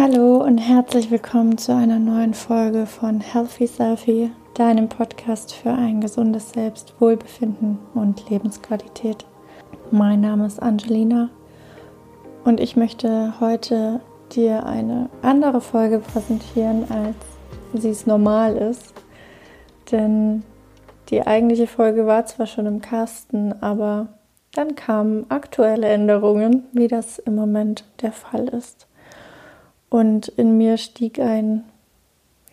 Hallo und herzlich willkommen zu einer neuen Folge von Healthy Selfie, deinem Podcast für ein gesundes Selbstwohlbefinden und Lebensqualität. Mein Name ist Angelina und ich möchte heute dir eine andere Folge präsentieren, als sie es normal ist. Denn die eigentliche Folge war zwar schon im Kasten, aber dann kamen aktuelle Änderungen, wie das im Moment der Fall ist. Und in mir stieg ein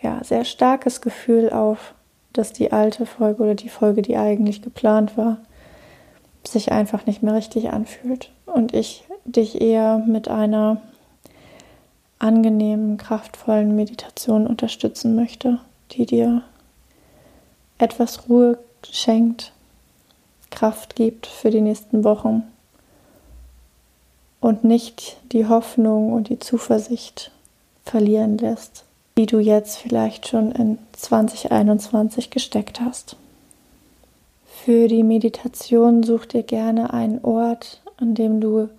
ja, sehr starkes Gefühl auf, dass die alte Folge oder die Folge, die eigentlich geplant war, sich einfach nicht mehr richtig anfühlt. Und ich dich eher mit einer angenehmen, kraftvollen Meditation unterstützen möchte, die dir etwas Ruhe schenkt, Kraft gibt für die nächsten Wochen und nicht die Hoffnung und die Zuversicht verlieren lässt, die du jetzt vielleicht schon in 2021 gesteckt hast. Für die Meditation such dir gerne einen Ort, an dem du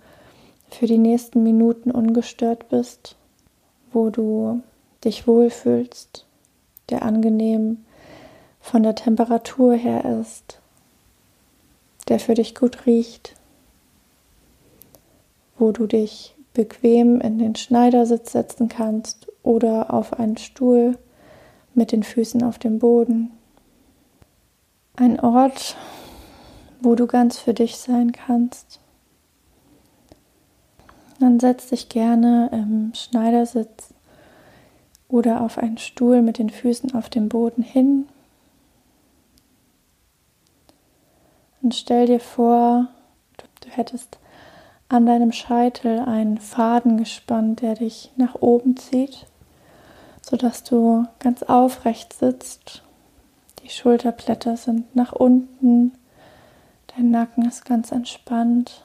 für die nächsten Minuten ungestört bist, wo du dich wohlfühlst, der angenehm von der Temperatur her ist, der für dich gut riecht wo du dich bequem in den Schneidersitz setzen kannst oder auf einen Stuhl mit den Füßen auf dem Boden. Ein Ort, wo du ganz für dich sein kannst. Dann setz dich gerne im Schneidersitz oder auf einen Stuhl mit den Füßen auf dem Boden hin. Und stell dir vor, du hättest an deinem Scheitel einen Faden gespannt, der dich nach oben zieht, sodass du ganz aufrecht sitzt. Die Schulterblätter sind nach unten, dein Nacken ist ganz entspannt.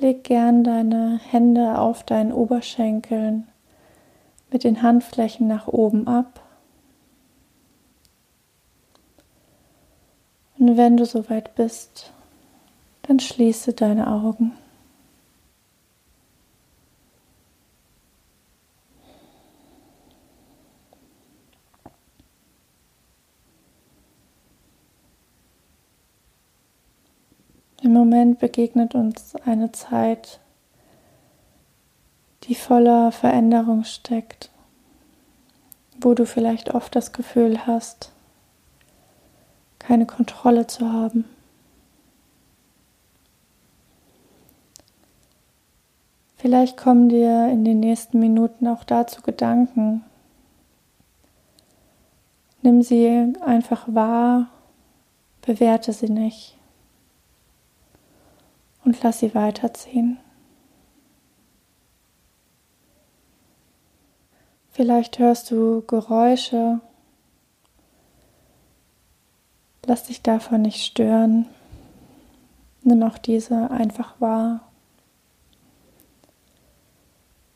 Leg gern deine Hände auf deinen Oberschenkeln mit den Handflächen nach oben ab. Und wenn du soweit bist, dann schließe deine Augen. Im Moment begegnet uns eine Zeit, die voller Veränderung steckt, wo du vielleicht oft das Gefühl hast, keine Kontrolle zu haben. Vielleicht kommen dir in den nächsten Minuten auch dazu Gedanken. Nimm sie einfach wahr, bewerte sie nicht und lass sie weiterziehen. Vielleicht hörst du Geräusche. Lass dich davon nicht stören. Nimm auch diese einfach wahr.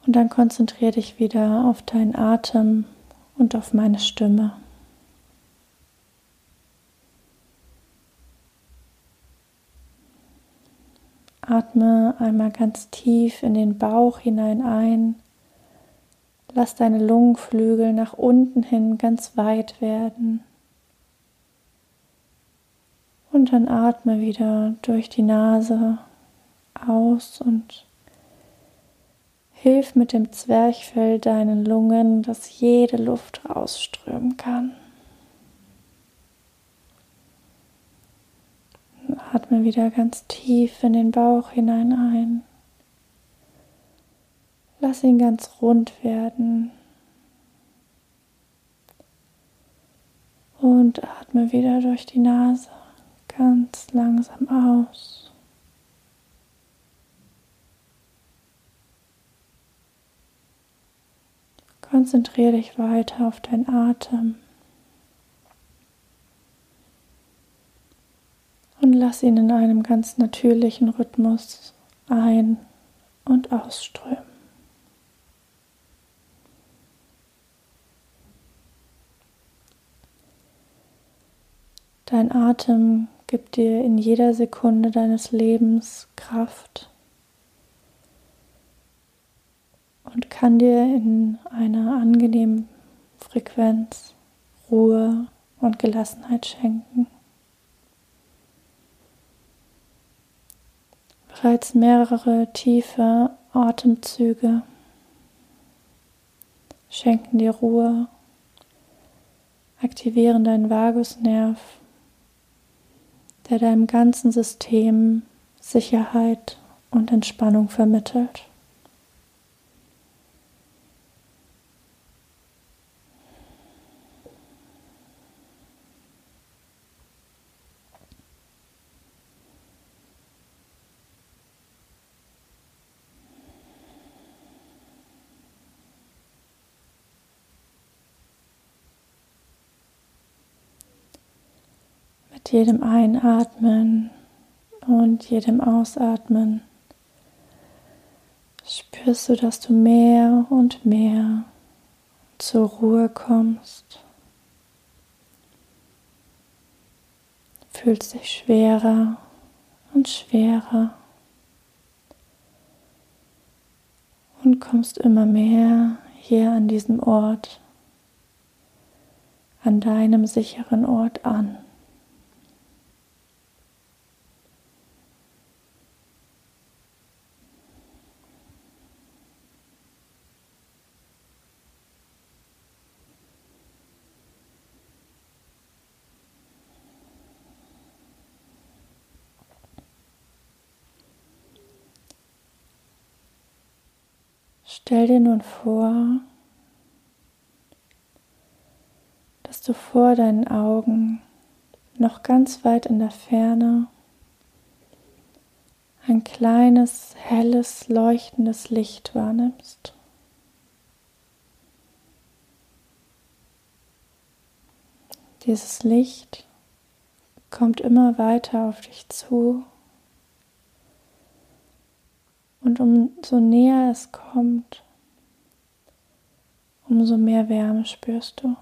Und dann konzentriere dich wieder auf deinen Atem und auf meine Stimme. Atme einmal ganz tief in den Bauch hinein ein. Lass deine Lungenflügel nach unten hin ganz weit werden. Und dann atme wieder durch die Nase aus und hilf mit dem Zwerchfell deinen Lungen, dass jede Luft rausströmen kann. Atme wieder ganz tief in den Bauch hinein ein. Lass ihn ganz rund werden. Und atme wieder durch die Nase ganz langsam aus. Konzentriere dich weiter auf deinen Atem. Lass ihn in einem ganz natürlichen Rhythmus ein- und ausströmen. Dein Atem gibt dir in jeder Sekunde deines Lebens Kraft und kann dir in einer angenehmen Frequenz Ruhe und Gelassenheit schenken. Bereits mehrere tiefe Atemzüge schenken dir Ruhe, aktivieren deinen Vagusnerv, der deinem ganzen System Sicherheit und Entspannung vermittelt. Jedem Einatmen und jedem Ausatmen spürst du, dass du mehr und mehr zur Ruhe kommst. Fühlst dich schwerer und schwerer und kommst immer mehr hier an diesem Ort, an deinem sicheren Ort an. Stell dir nun vor, dass du vor deinen Augen noch ganz weit in der Ferne ein kleines, helles, leuchtendes Licht wahrnimmst. Dieses Licht kommt immer weiter auf dich zu und umso näher es kommt, umso mehr Wärme spürst du.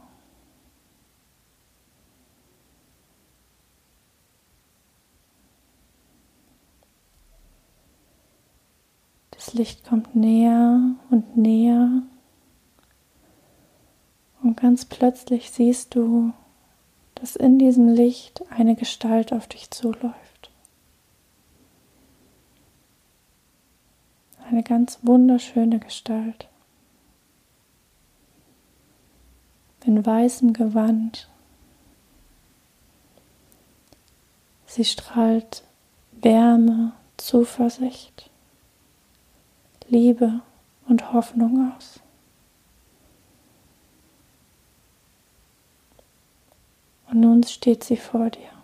Das Licht kommt näher und näher und ganz plötzlich siehst du, dass in diesem Licht eine Gestalt auf dich zuläuft. Eine ganz wunderschöne Gestalt. In weißem Gewand. Sie strahlt Wärme, Zuversicht, Liebe und Hoffnung aus. Und nun steht sie vor dir.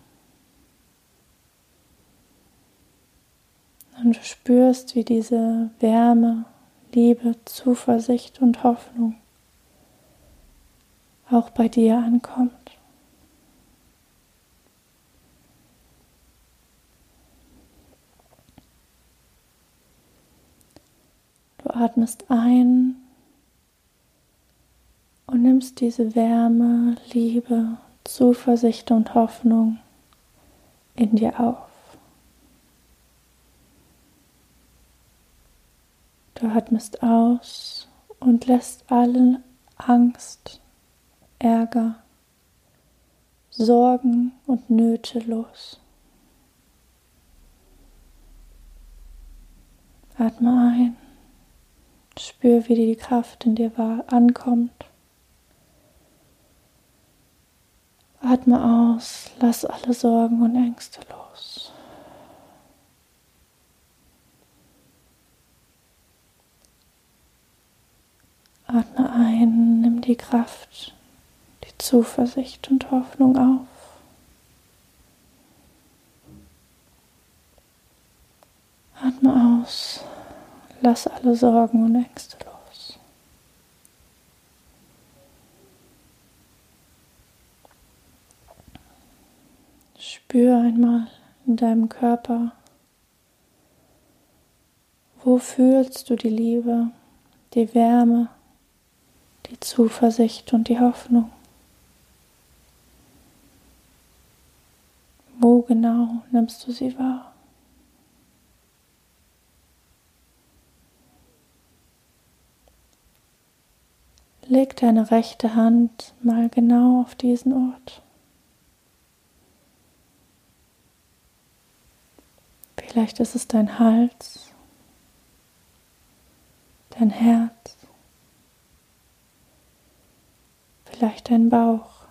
Und du spürst, wie diese Wärme, Liebe, Zuversicht und Hoffnung auch bei dir ankommt. Du atmest ein und nimmst diese Wärme, Liebe, Zuversicht und Hoffnung in dir auf. Du atmest aus und lässt allen Angst, Ärger, Sorgen und Nöte los. Atme ein, spür, wie die Kraft in dir ankommt. Atme aus, lass alle Sorgen und Ängste los. Atme ein, nimm die Kraft, die Zuversicht und Hoffnung auf. Atme aus, lass alle Sorgen und Ängste los. Spür einmal in deinem Körper, wo fühlst du die Liebe, die Wärme, die Zuversicht und die Hoffnung. Wo genau nimmst du sie wahr? leg deine rechte Hand mal genau auf diesen Ort. Vielleicht ist es dein Hals, dein Herz, vielleicht dein Bauch.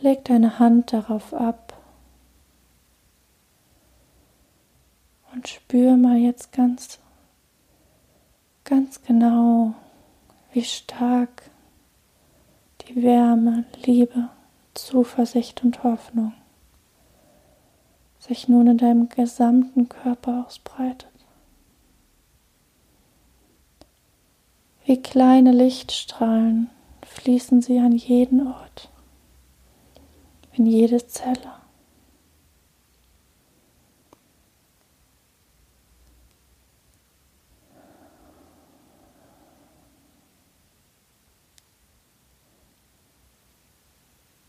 Leg deine Hand darauf ab und spür mal jetzt ganz, ganz genau, wie stark die Wärme, Liebe, Zuversicht und Hoffnung sich nun in deinem gesamten Körper ausbreitet. Wie kleine Lichtstrahlen fließen sie an jeden Ort, in jede Zelle.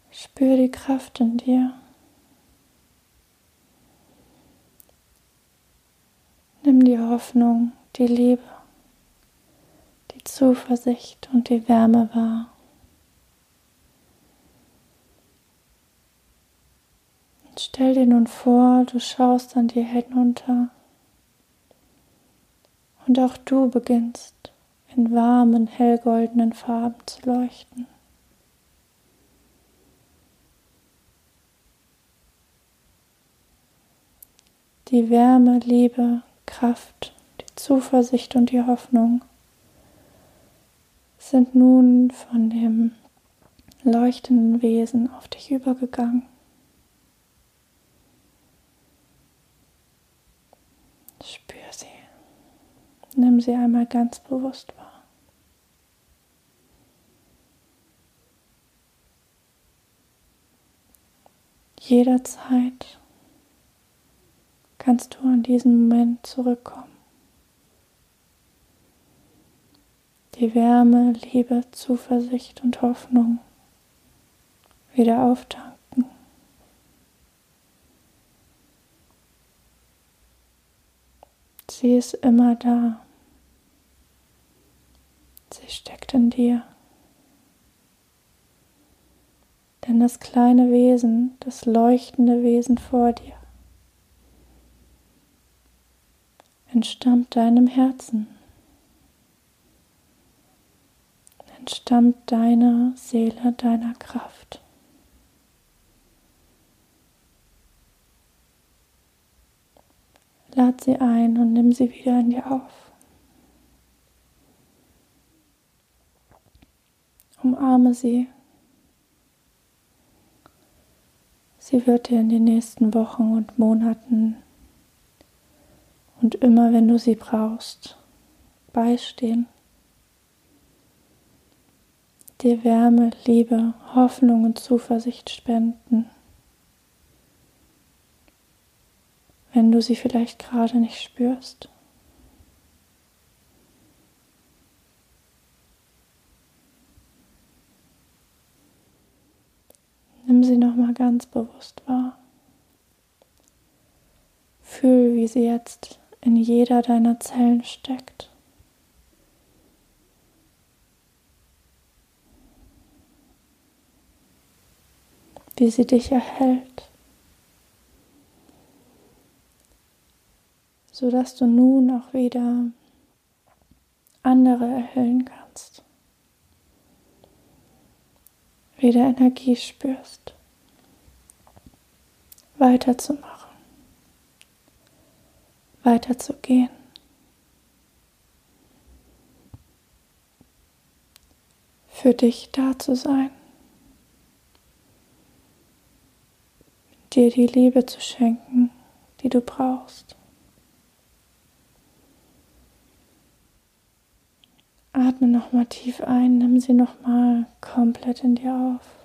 Spür die Kraft in dir. Nimm die Hoffnung, die Liebe, Zuversicht und die Wärme wahr. Und stell dir nun vor, du schaust an dir hinunter und auch du beginnst in warmen, hellgoldenen Farben zu leuchten. Die Wärme, Liebe, Kraft, die Zuversicht und die Hoffnung sind nun von dem leuchtenden Wesen auf dich übergegangen. Spür sie. Nimm sie einmal ganz bewusst wahr. Jederzeit kannst du an diesen Moment zurückkommen. Die Wärme, Liebe, Zuversicht und Hoffnung wieder auftanken. Sie ist immer da. Sie steckt in dir. Denn das kleine Wesen, das leuchtende Wesen vor dir, entstammt deinem Herzen, entstammt deiner Seele, deiner Kraft. Lad sie ein und nimm sie wieder in dir auf. Umarme sie. Sie wird dir in den nächsten Wochen und Monaten und immer wenn du sie brauchst, beistehen. Dir Wärme, Liebe, Hoffnung und Zuversicht spenden, wenn du sie vielleicht gerade nicht spürst. Nimm sie nochmal ganz bewusst wahr. Fühl, wie sie jetzt in jeder deiner Zellen steckt. Wie sie dich erhält, sodass du nun auch wieder andere erhellen kannst, wieder Energie spürst, weiterzumachen weiterzugehen. Für dich da zu sein. Dir die Liebe zu schenken, die du brauchst. Atme nochmal tief ein, nimm sie nochmal komplett in dir auf.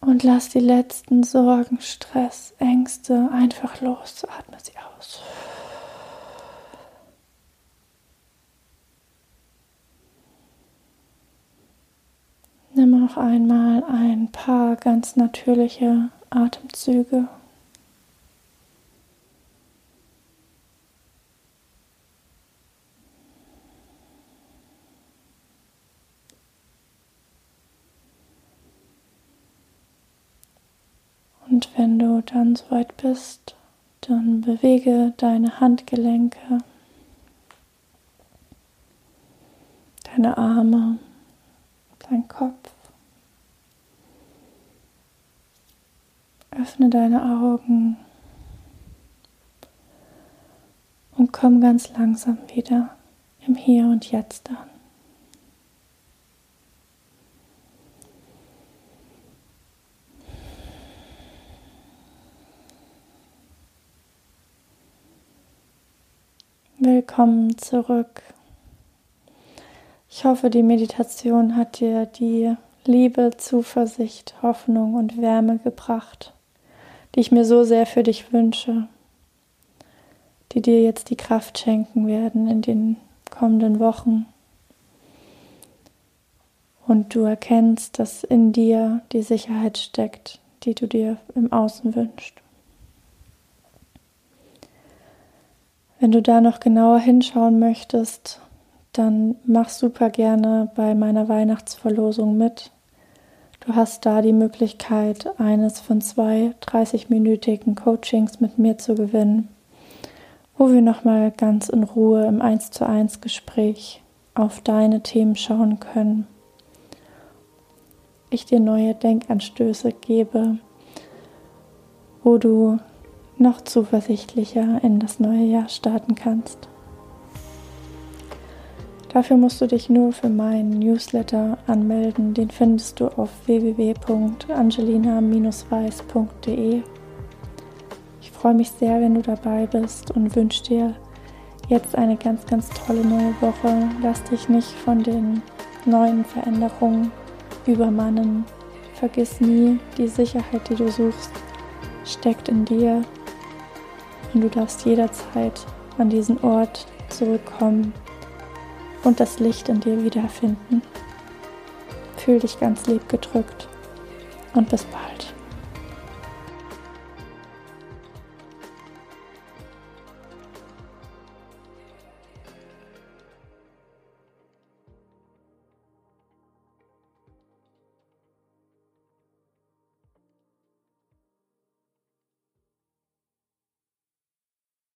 Und lass die letzten Sorgen, Stress, Ängste einfach los. Atme sie aus. Nimm noch einmal ein paar ganz natürliche Atemzüge. Und wenn du dann soweit bist, dann bewege deine Handgelenke, deine Arme dein Kopf. Öffne deine Augen und komm ganz langsam wieder im Hier und Jetzt an. Willkommen zurück. Ich hoffe, die Meditation hat dir die Liebe, Zuversicht, Hoffnung und Wärme gebracht, die ich mir so sehr für dich wünsche, die dir jetzt die Kraft schenken werden in den kommenden Wochen. Und du erkennst, dass in dir die Sicherheit steckt, die du dir im Außen wünschst. Wenn du da noch genauer hinschauen möchtest, dann mach super gerne bei meiner Weihnachtsverlosung mit. Du hast da die Möglichkeit, eines von zwei 30-minütigen Coachings mit mir zu gewinnen, wo wir nochmal ganz in Ruhe im 1 zu 1 Gespräch auf deine Themen schauen können. Ich dir neue Denkanstöße gebe, wo du noch zuversichtlicher in das neue Jahr starten kannst. Dafür musst du dich nur für meinen Newsletter anmelden. Den findest du auf www.angelina-weiß.de. Ich freue mich sehr, wenn du dabei bist und wünsche dir jetzt eine ganz, ganz tolle neue Woche. Lass dich nicht von den neuen Veränderungen übermannen. Vergiss nie, die Sicherheit, die du suchst, steckt in dir und du darfst jederzeit an diesen Ort zurückkommen und das Licht in dir wiederfinden. Fühl dich ganz lieb gedrückt und bis bald.